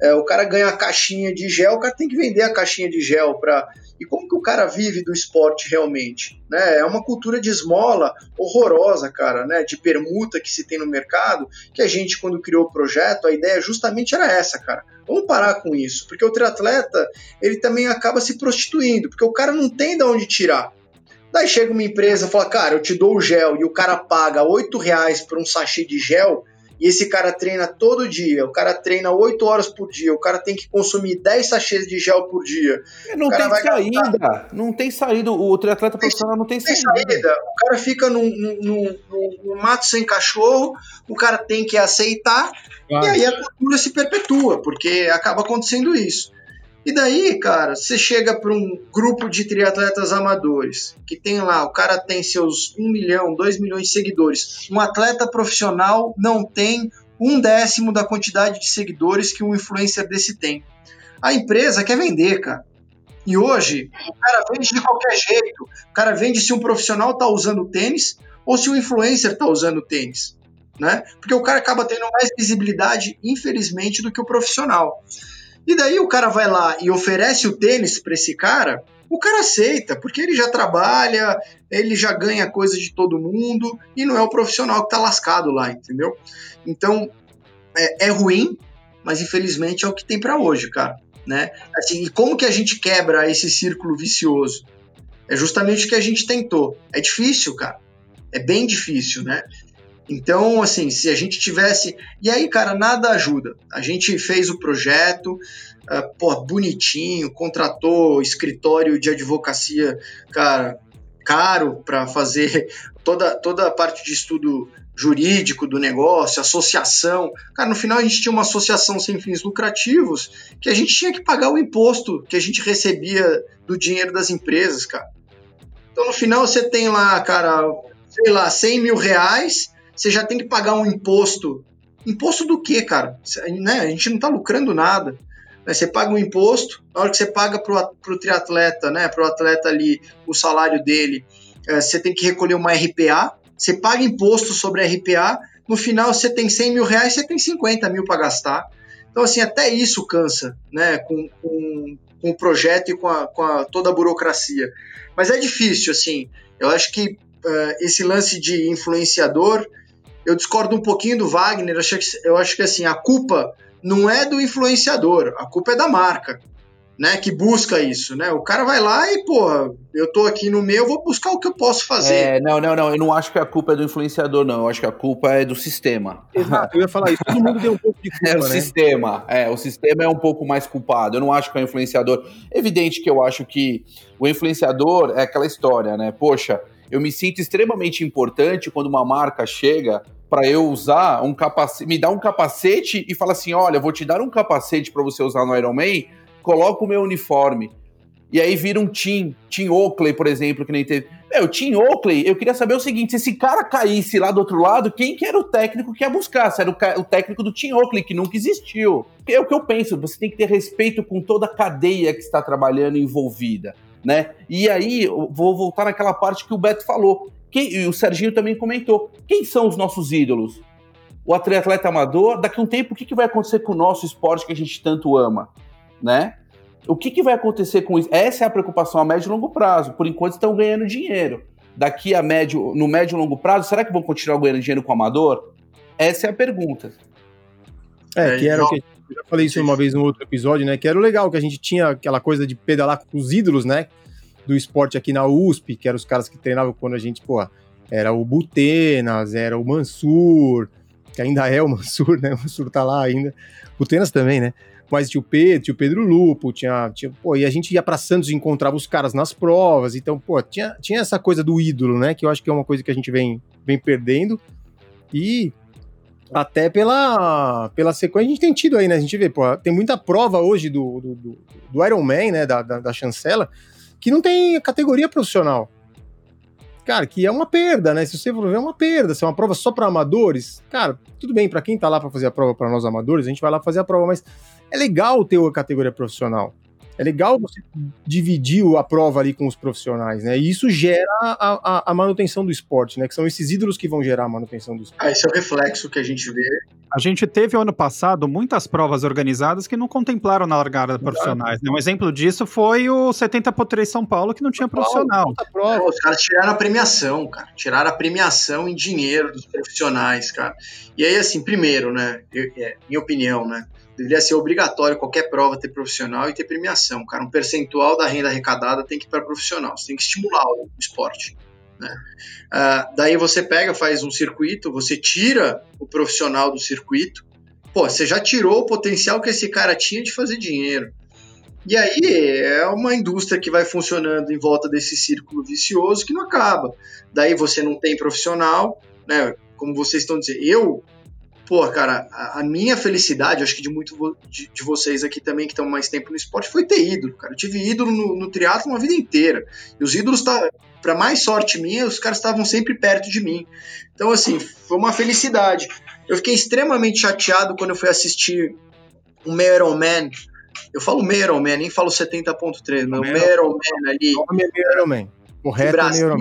Speaker 4: É, o cara ganha a caixinha de gel, o cara tem que vender a caixinha de gel para e como que o cara vive do esporte realmente? Né? É uma cultura de esmola horrorosa, cara, né? de permuta que se tem no mercado, que a gente, quando criou o projeto, a ideia justamente era essa, cara. Vamos parar com isso, porque o triatleta, ele também acaba se prostituindo, porque o cara não tem de onde tirar. Daí chega uma empresa e fala, cara, eu te dou o gel, e o cara paga 8 reais por um sachê de gel, e esse cara treina todo dia, o cara treina 8 horas por dia, o cara tem que consumir 10 sachês de gel por dia.
Speaker 6: Não tem saída, gastar... não tem saída, o triatleta profissional não tem, tem saída. saída.
Speaker 4: O cara fica num, num, num, num, mato sem cachorro, o cara tem que aceitar, claro. e aí a cultura se perpetua, porque acaba acontecendo isso. E daí, cara, você chega para um grupo de triatletas amadores, que tem lá, o cara tem seus 1 milhão, 2 milhões de seguidores. Um atleta profissional não tem um décimo da quantidade de seguidores que um influencer desse tem. A empresa quer vender, cara. E hoje, o cara vende de qualquer jeito. O cara vende se um profissional está usando tênis ou se um influencer está usando tênis. Né? Porque o cara acaba tendo mais visibilidade, infelizmente, do que o profissional. E daí o cara vai lá e oferece o tênis para esse cara, o cara aceita, porque ele já trabalha, ele já ganha coisa de todo mundo e não é o profissional que tá lascado lá, entendeu? Então é, é ruim, mas infelizmente é o que tem para hoje, cara. Né? Assim, e como que a gente quebra esse círculo vicioso? É justamente o que a gente tentou. É difícil, cara. É bem difícil, né? Então, assim, se a gente tivesse. E aí, cara, nada ajuda. A gente fez o projeto, uh, pô, bonitinho, contratou escritório de advocacia, cara, caro para fazer toda, toda a parte de estudo jurídico do negócio, associação. Cara, no final a gente tinha uma associação sem fins lucrativos que a gente tinha que pagar o imposto que a gente recebia do dinheiro das empresas, cara. Então, no final, você tem lá, cara, sei lá, 100 mil reais você já tem que pagar um imposto. Imposto do quê, cara? Né? A gente não está lucrando nada. Né? Você paga um imposto, na hora que você paga para o triatleta, né? para o atleta ali, o salário dele, é, você tem que recolher uma RPA, você paga imposto sobre a RPA, no final você tem 100 mil reais, você tem 50 mil para gastar. Então, assim, até isso cansa, né, com, com, com o projeto e com, a, com a, toda a burocracia. Mas é difícil, assim, eu acho que uh, esse lance de influenciador, eu discordo um pouquinho do Wagner. Eu acho, que, eu acho que assim, a culpa não é do influenciador, a culpa é da marca. Né, que busca isso, né? O cara vai lá e, porra, eu tô aqui no meio, eu vou buscar o que eu posso fazer.
Speaker 6: É, não, não, não, eu não acho que a culpa é do influenciador, não. Eu acho que a culpa é do sistema.
Speaker 3: Exato, eu ia falar isso. Todo mundo tem um pouco de *laughs* culpa,
Speaker 6: É o né? sistema, é, o sistema é um pouco mais culpado. Eu não acho que é o influenciador. Evidente que eu acho que o influenciador é aquela história, né? Poxa, eu me sinto extremamente importante quando uma marca chega para eu usar um capacete, me dá um capacete e fala assim: olha, vou te dar um capacete para você usar no Iron Man, coloca o meu uniforme. E aí vira um Tim, Tim Oakley, por exemplo, que nem teve. Meu, Tim Oakley, eu queria saber o seguinte: se esse cara caísse lá do outro lado, quem que era o técnico que ia buscar? Se era o, o técnico do Tim Oakley, que nunca existiu. É o que eu penso, você tem que ter respeito com toda a cadeia que está trabalhando envolvida né? E aí, vou voltar naquela parte que o Beto falou, quem, e o Serginho também comentou. Quem são os nossos ídolos? O atleta amador, daqui a um tempo, o que, que vai acontecer com o nosso esporte que a gente tanto ama, né? O que, que vai acontecer com isso? Essa é a preocupação a médio e longo prazo. Por enquanto estão ganhando dinheiro. Daqui a médio, no médio e longo prazo, será que vão continuar ganhando dinheiro com o amador? Essa é a pergunta.
Speaker 3: É, que era o que eu já falei isso uma vez no outro episódio, né? Que era o legal, que a gente tinha aquela coisa de pedalar com os ídolos, né? Do esporte aqui na USP, que eram os caras que treinavam quando a gente, pô, era o Butenas, era o Mansur, que ainda é o *laughs* Mansur, né? O Mansur tá lá ainda. Butenas também, né? Mas tinha o Pedro, tinha o Pedro Lupo, tinha, tinha. Pô, e a gente ia para Santos e encontrava os caras nas provas. Então, pô, tinha, tinha essa coisa do ídolo, né? Que eu acho que é uma coisa que a gente vem, vem perdendo. E Até pela, pela sequência a gente tem tido aí, né? A gente vê, pô, tem muita prova hoje do, do, do, do Iron Man, né? Da, da, da chancela, que não tem categoria profissional. Cara, que é uma perda, né? Se você for ver, é uma perda. Se é uma prova só para amadores, cara, tudo bem, para quem tá lá para fazer a prova para nós amadores, a gente vai lá fazer a prova, mas é legal ter a categoria profissional. É legal você dividir a prova ali com os profissionais, né? E isso gera a, a, a, manutenção do esporte, né? Que são esses ídolos que vão gerar a manutenção do esporte.
Speaker 4: Ah, esse é o reflexo que a gente vê.
Speaker 5: A gente teve ano passado muitas provas organizadas que não contemplaram na largada profissionais. Né? Um exemplo disso foi o 70 por 3 São Paulo, que não tinha profissional.
Speaker 4: Prova. Os caras tiraram a premiação, cara. Tiraram a premiação em dinheiro dos profissionais, cara. E aí, assim, primeiro, né? Eu, é, minha opinião, né? Deveria ser obrigatório qualquer prova ter profissional e ter premiação, cara. Um percentual da renda arrecadada tem que ir para profissional, você tem que estimular o esporte. Né? Uh, daí você pega, faz um circuito, você tira o profissional do circuito, pô, você já tirou o potencial que esse cara tinha de fazer dinheiro. E aí é uma indústria que vai funcionando em volta desse círculo vicioso que não acaba. Daí você não tem profissional, né? Como vocês estão dizendo, eu pô, cara, a, a, minha felicidade, acho que de muito de, de vocês aqui também que estão mais tempo no esporte, foi ter ídolo, cara. Eu tive ídolo no, no triatlo uma vida inteira. E os ídolos, tá, para mais sorte minha, os caras estavam sempre perto de mim. Então, assim, foi uma felicidade. Eu fiquei extremamente chateado quando eu fui assistir o um Man. Eu falo Metal Man, nem falo 70.3, mas o Metal Man ali. O.
Speaker 3: Correto,
Speaker 4: é o Man.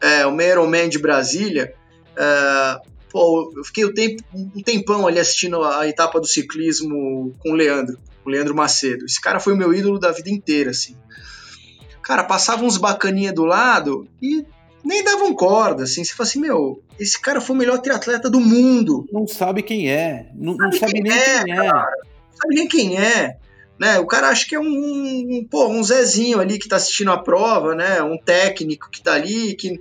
Speaker 4: É, o Metal Man de Brasília. Uh, pô, eu fiquei um, tempo, um tempão ali assistindo a etapa do ciclismo com o Leandro, o Leandro Macedo. Esse cara foi o meu ídolo da vida inteira, assim. Cara, passava uns bacaninha do lado e nem davam corda, assim. Você fala assim, meu, esse cara foi o melhor triatleta do mundo.
Speaker 6: Não sabe quem é. Não, não sabe, quem nem é, quem é.
Speaker 4: Cara. Não sabe nem quem é. Né, o cara acha que é um, um, pô, um Zezinho ali que tá assistindo a prova, né? Um técnico que tá ali. Que...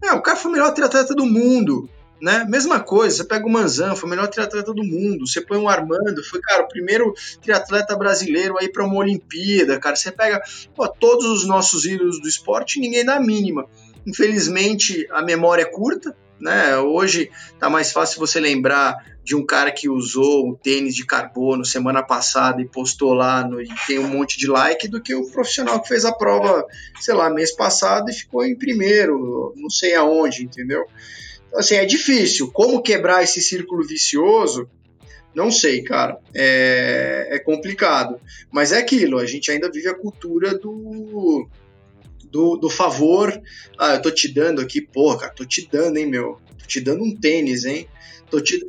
Speaker 4: Não, o cara foi o melhor triatleta do mundo né? Mesma coisa, você pega o Manzan, foi o melhor triatleta do mundo. Você põe o Armando, foi, cara, o primeiro triatleta brasileiro aí para uma Olimpíada, cara. Você pega pô, todos os nossos ídolos do esporte, ninguém dá a mínima. Infelizmente, a memória é curta, né? Hoje tá mais fácil você lembrar de um cara que usou um tênis de carbono semana passada e postou lá no, e tem um monte de like do que o profissional que fez a prova, sei lá, mês passado e ficou em primeiro, não sei aonde, entendeu? Então, assim, é difícil. Como quebrar esse círculo vicioso? Não sei, cara. É, é complicado. Mas é aquilo, a gente ainda vive a cultura do, do, do, favor. Ah, eu tô te dando aqui, porra, cara, tô te dando, hein, meu? Tô te dando um tênis, hein? Tô te.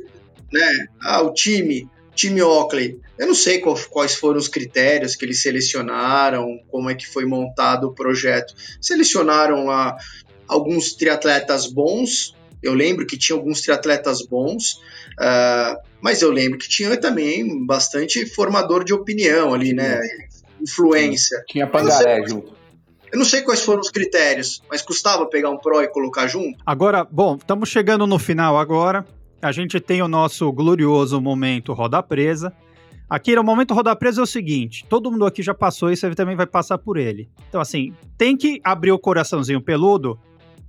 Speaker 4: Né? Ah, o time, time Oakley. Eu não sei qual, quais foram os critérios que eles selecionaram, como é que foi montado o projeto. Selecionaram lá alguns triatletas bons, eu lembro que tinha alguns triatletas bons, uh, mas eu lembro que tinha também bastante formador de opinião ali, né? Influência.
Speaker 6: Tinha pangaré junto.
Speaker 4: Eu não sei quais foram os critérios, mas custava pegar um Pro e colocar junto?
Speaker 5: Agora, bom, estamos chegando no final agora. A gente tem o nosso glorioso momento roda presa. Aqui no momento roda presa é o seguinte: todo mundo aqui já passou e você também vai passar por ele. Então, assim, tem que abrir o coraçãozinho peludo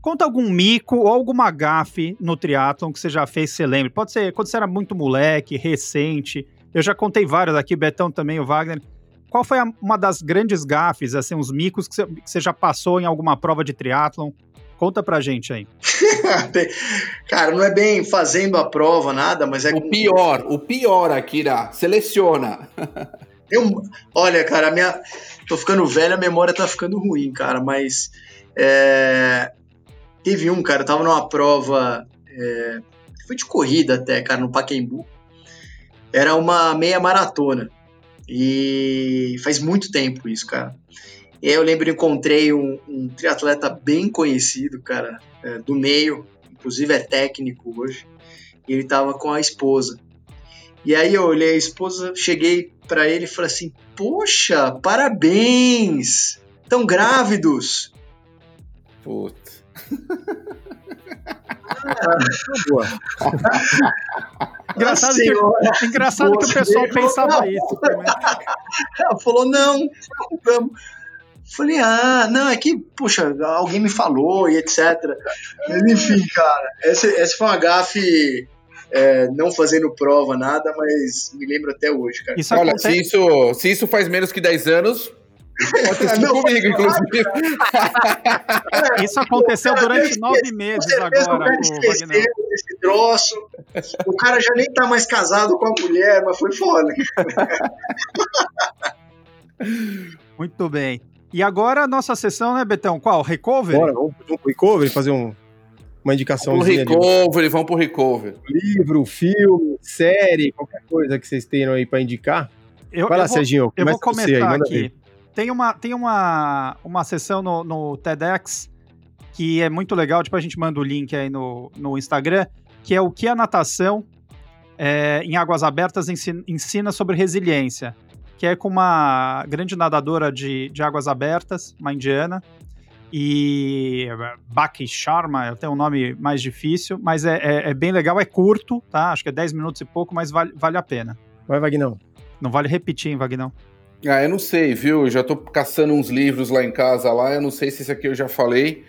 Speaker 5: Conta algum mico ou alguma gafe no triatlon que você já fez, você lembra. Pode ser quando você era muito moleque, recente. Eu já contei vários aqui, Betão também, o Wagner. Qual foi a, uma das grandes gafes, assim, uns micos que você, que você já passou em alguma prova de triatlon? Conta pra gente aí. *laughs*
Speaker 4: Cara, não é bem fazendo a prova, nada, mas é.
Speaker 6: O pior, o pior, Akira. Seleciona. *laughs*
Speaker 4: Eu, olha, cara, a minha. Tô ficando velho, a memória tá ficando ruim, cara, mas. É, Teve um, cara, eu tava numa prova, é, foi de corrida até, cara, no Paquembu. Era uma meia maratona. E faz muito tempo isso, cara. E aí eu lembro que encontrei um, um triatleta bem conhecido, cara, é, do meio, inclusive é técnico hoje. E ele tava com a esposa. E aí eu olhei a esposa, cheguei para ele e falei assim: Poxa, parabéns! Estão grávidos!
Speaker 6: Puta. *laughs*
Speaker 5: engraçado que, engraçado que o pessoal pensava não. isso também.
Speaker 4: Ela falou, não, vamos. Falei, ah, não, é que, puxa, alguém me falou e etc. Mas, enfim, cara, essa, essa foi uma gafe é, não fazendo prova, nada, mas me lembro até hoje, cara.
Speaker 6: Isso Olha, acontece... se, isso, se isso faz menos que 10 anos, Sido comigo, inclusive. *laughs*
Speaker 5: Isso aconteceu durante nove meses agora.
Speaker 4: esse troço. O cara já nem tá mais casado com a mulher, mas foi foda. *laughs*
Speaker 5: Muito bem. E agora a nossa sessão, né, Betão? Qual? Recovery?
Speaker 3: Bora, vamos, vamos pro Recovery, fazer um, uma indicação.
Speaker 6: Vamos pro Recovery, vamos pro Recovery.
Speaker 3: Livro, filme, série, qualquer coisa que vocês tenham aí para indicar.
Speaker 5: Eu, Vai lá, eu vou, Serginho. Eu vou comentar aí, aqui. Tem uma, tem uma, uma sessão no, no TEDx que é muito legal, tipo, a gente manda o link aí no, no Instagram, que é o que a natação é, em águas abertas ensina, ensina sobre resiliência que é com uma grande nadadora de, de águas abertas, uma indiana, e Baki Sharma, tem um nome mais difícil, mas é, é, é, bem legal, é curto, tá? Acho que é 10 minutos e pouco, mas vale, vale a pena.
Speaker 3: Vai, Vagnão.
Speaker 5: Não vale repetir, hein, Vagnão?
Speaker 6: Ah, eu não sei, viu? Já tô caçando uns livros lá em casa lá, eu não sei se esse aqui eu já falei,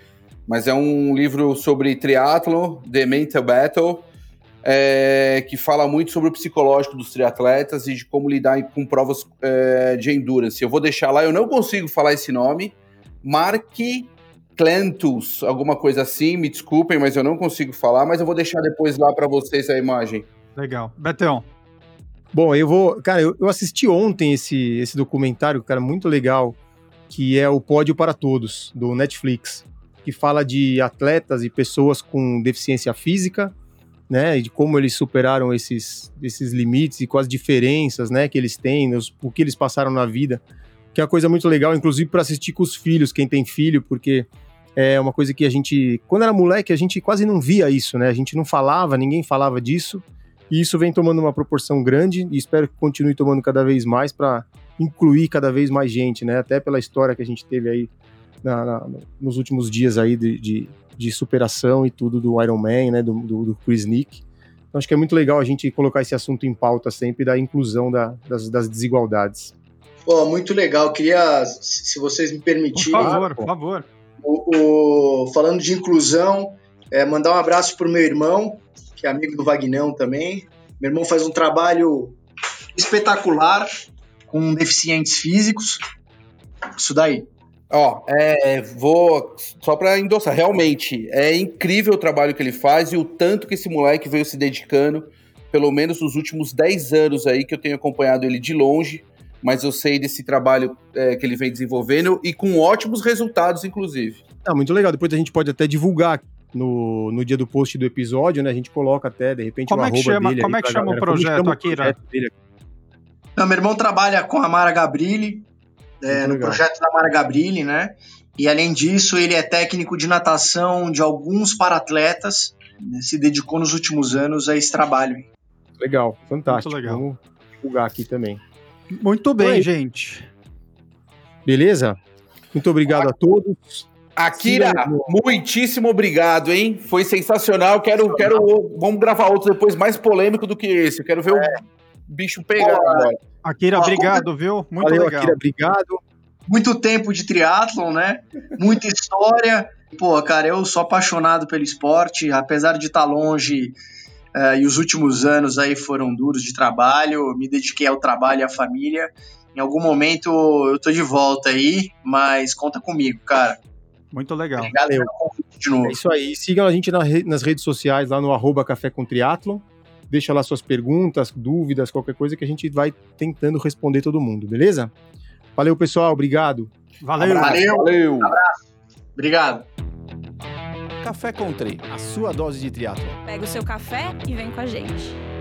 Speaker 6: mas é um livro sobre triatlo, The Mental Battle, é, que fala muito sobre o psicológico dos triatletas e de como lidar com provas é, de endurance. Eu vou deixar lá, eu não consigo falar esse nome. Mark Clentus, alguma coisa assim, me desculpem, mas eu não consigo falar, mas eu vou deixar depois lá para vocês a imagem.
Speaker 5: Legal. Betão.
Speaker 3: Bom, eu vou. Cara, eu, eu assisti ontem esse, esse documentário, cara, muito legal, que é o Pódio para Todos, do Netflix, que fala de atletas e pessoas com deficiência física né, de como eles superaram esses, esses limites e com as diferenças, né, que eles têm, os, o que eles passaram na vida, que é uma coisa muito legal, inclusive para assistir com os filhos, quem tem filho, porque é uma coisa que a gente, quando era moleque, a gente quase não via isso, né, a gente não falava, ninguém falava disso, e isso vem tomando uma proporção grande e espero que continue tomando cada vez mais para incluir cada vez mais gente, né, até pela história que a gente teve aí na, na, nos últimos dias aí de, de de superação e tudo do Iron Man, né, do, do, do Chris Nick. Então acho que é muito legal a gente colocar esse assunto em pauta sempre da inclusão da, das, das, desigualdades.
Speaker 4: Pô, muito legal. Queria, se vocês me permitirem.
Speaker 5: Por favor, por favor.
Speaker 4: O, o, falando de inclusão, é, mandar um abraço pro meu irmão, que é amigo do Vagnão também. Meu irmão faz um trabalho espetacular com deficientes físicos. Isso daí.
Speaker 6: Ó, é, vou só para endossar, realmente é incrível o trabalho que ele faz e o tanto que esse moleque veio se dedicando, pelo menos nos últimos 10 anos aí que eu tenho acompanhado ele de longe, mas eu sei desse trabalho é, que ele vem desenvolvendo e com ótimos resultados, inclusive.
Speaker 3: Ah, muito legal. Depois a gente pode até divulgar no, no dia do post do episódio, né? A gente coloca até, de repente,
Speaker 5: como o é que chama, Como é que chama o projeto, Akira?
Speaker 4: Não, meu irmão trabalha com a Mara Gabrilli, é, no projeto da Mara Gabrilli, né? E além disso, ele é técnico de natação de alguns paratletas, né? se dedicou nos últimos anos a esse trabalho.
Speaker 3: Legal, fantástico. Muito legal. Vamos divulgar aqui também.
Speaker 5: Muito bem, Oi. gente.
Speaker 3: Beleza? Muito obrigado a todos.
Speaker 6: Akira, muitíssimo obrigado, hein? Foi sensacional. Quero, quero, vamos gravar outro depois mais polêmico do que esse. quero ver é. o bicho pegar agora.
Speaker 5: Akira, obrigado, viu? Muito Valeu, legal. Akira,
Speaker 3: obrigado.
Speaker 4: Muito tempo de triatlon, né? Muita história. Pô, cara, eu sou apaixonado pelo esporte, apesar de estar longe uh, e os últimos anos aí foram duros de trabalho, me dediquei ao trabalho e à família. Em algum momento eu tô de volta aí, mas conta comigo, cara.
Speaker 5: Muito legal.
Speaker 3: Valeu. De novo. É isso aí. Sigam a gente nas redes sociais, lá no arroba Café com Triatlon deixa lá suas perguntas, dúvidas, qualquer coisa que a gente vai tentando responder todo mundo, beleza? Valeu, pessoal, obrigado.
Speaker 5: Valeu.
Speaker 4: Valeu. Valeu. Abraço. Obrigado.
Speaker 1: Café Country, a sua dose de triatlo.
Speaker 2: Pega o seu café e vem com a gente.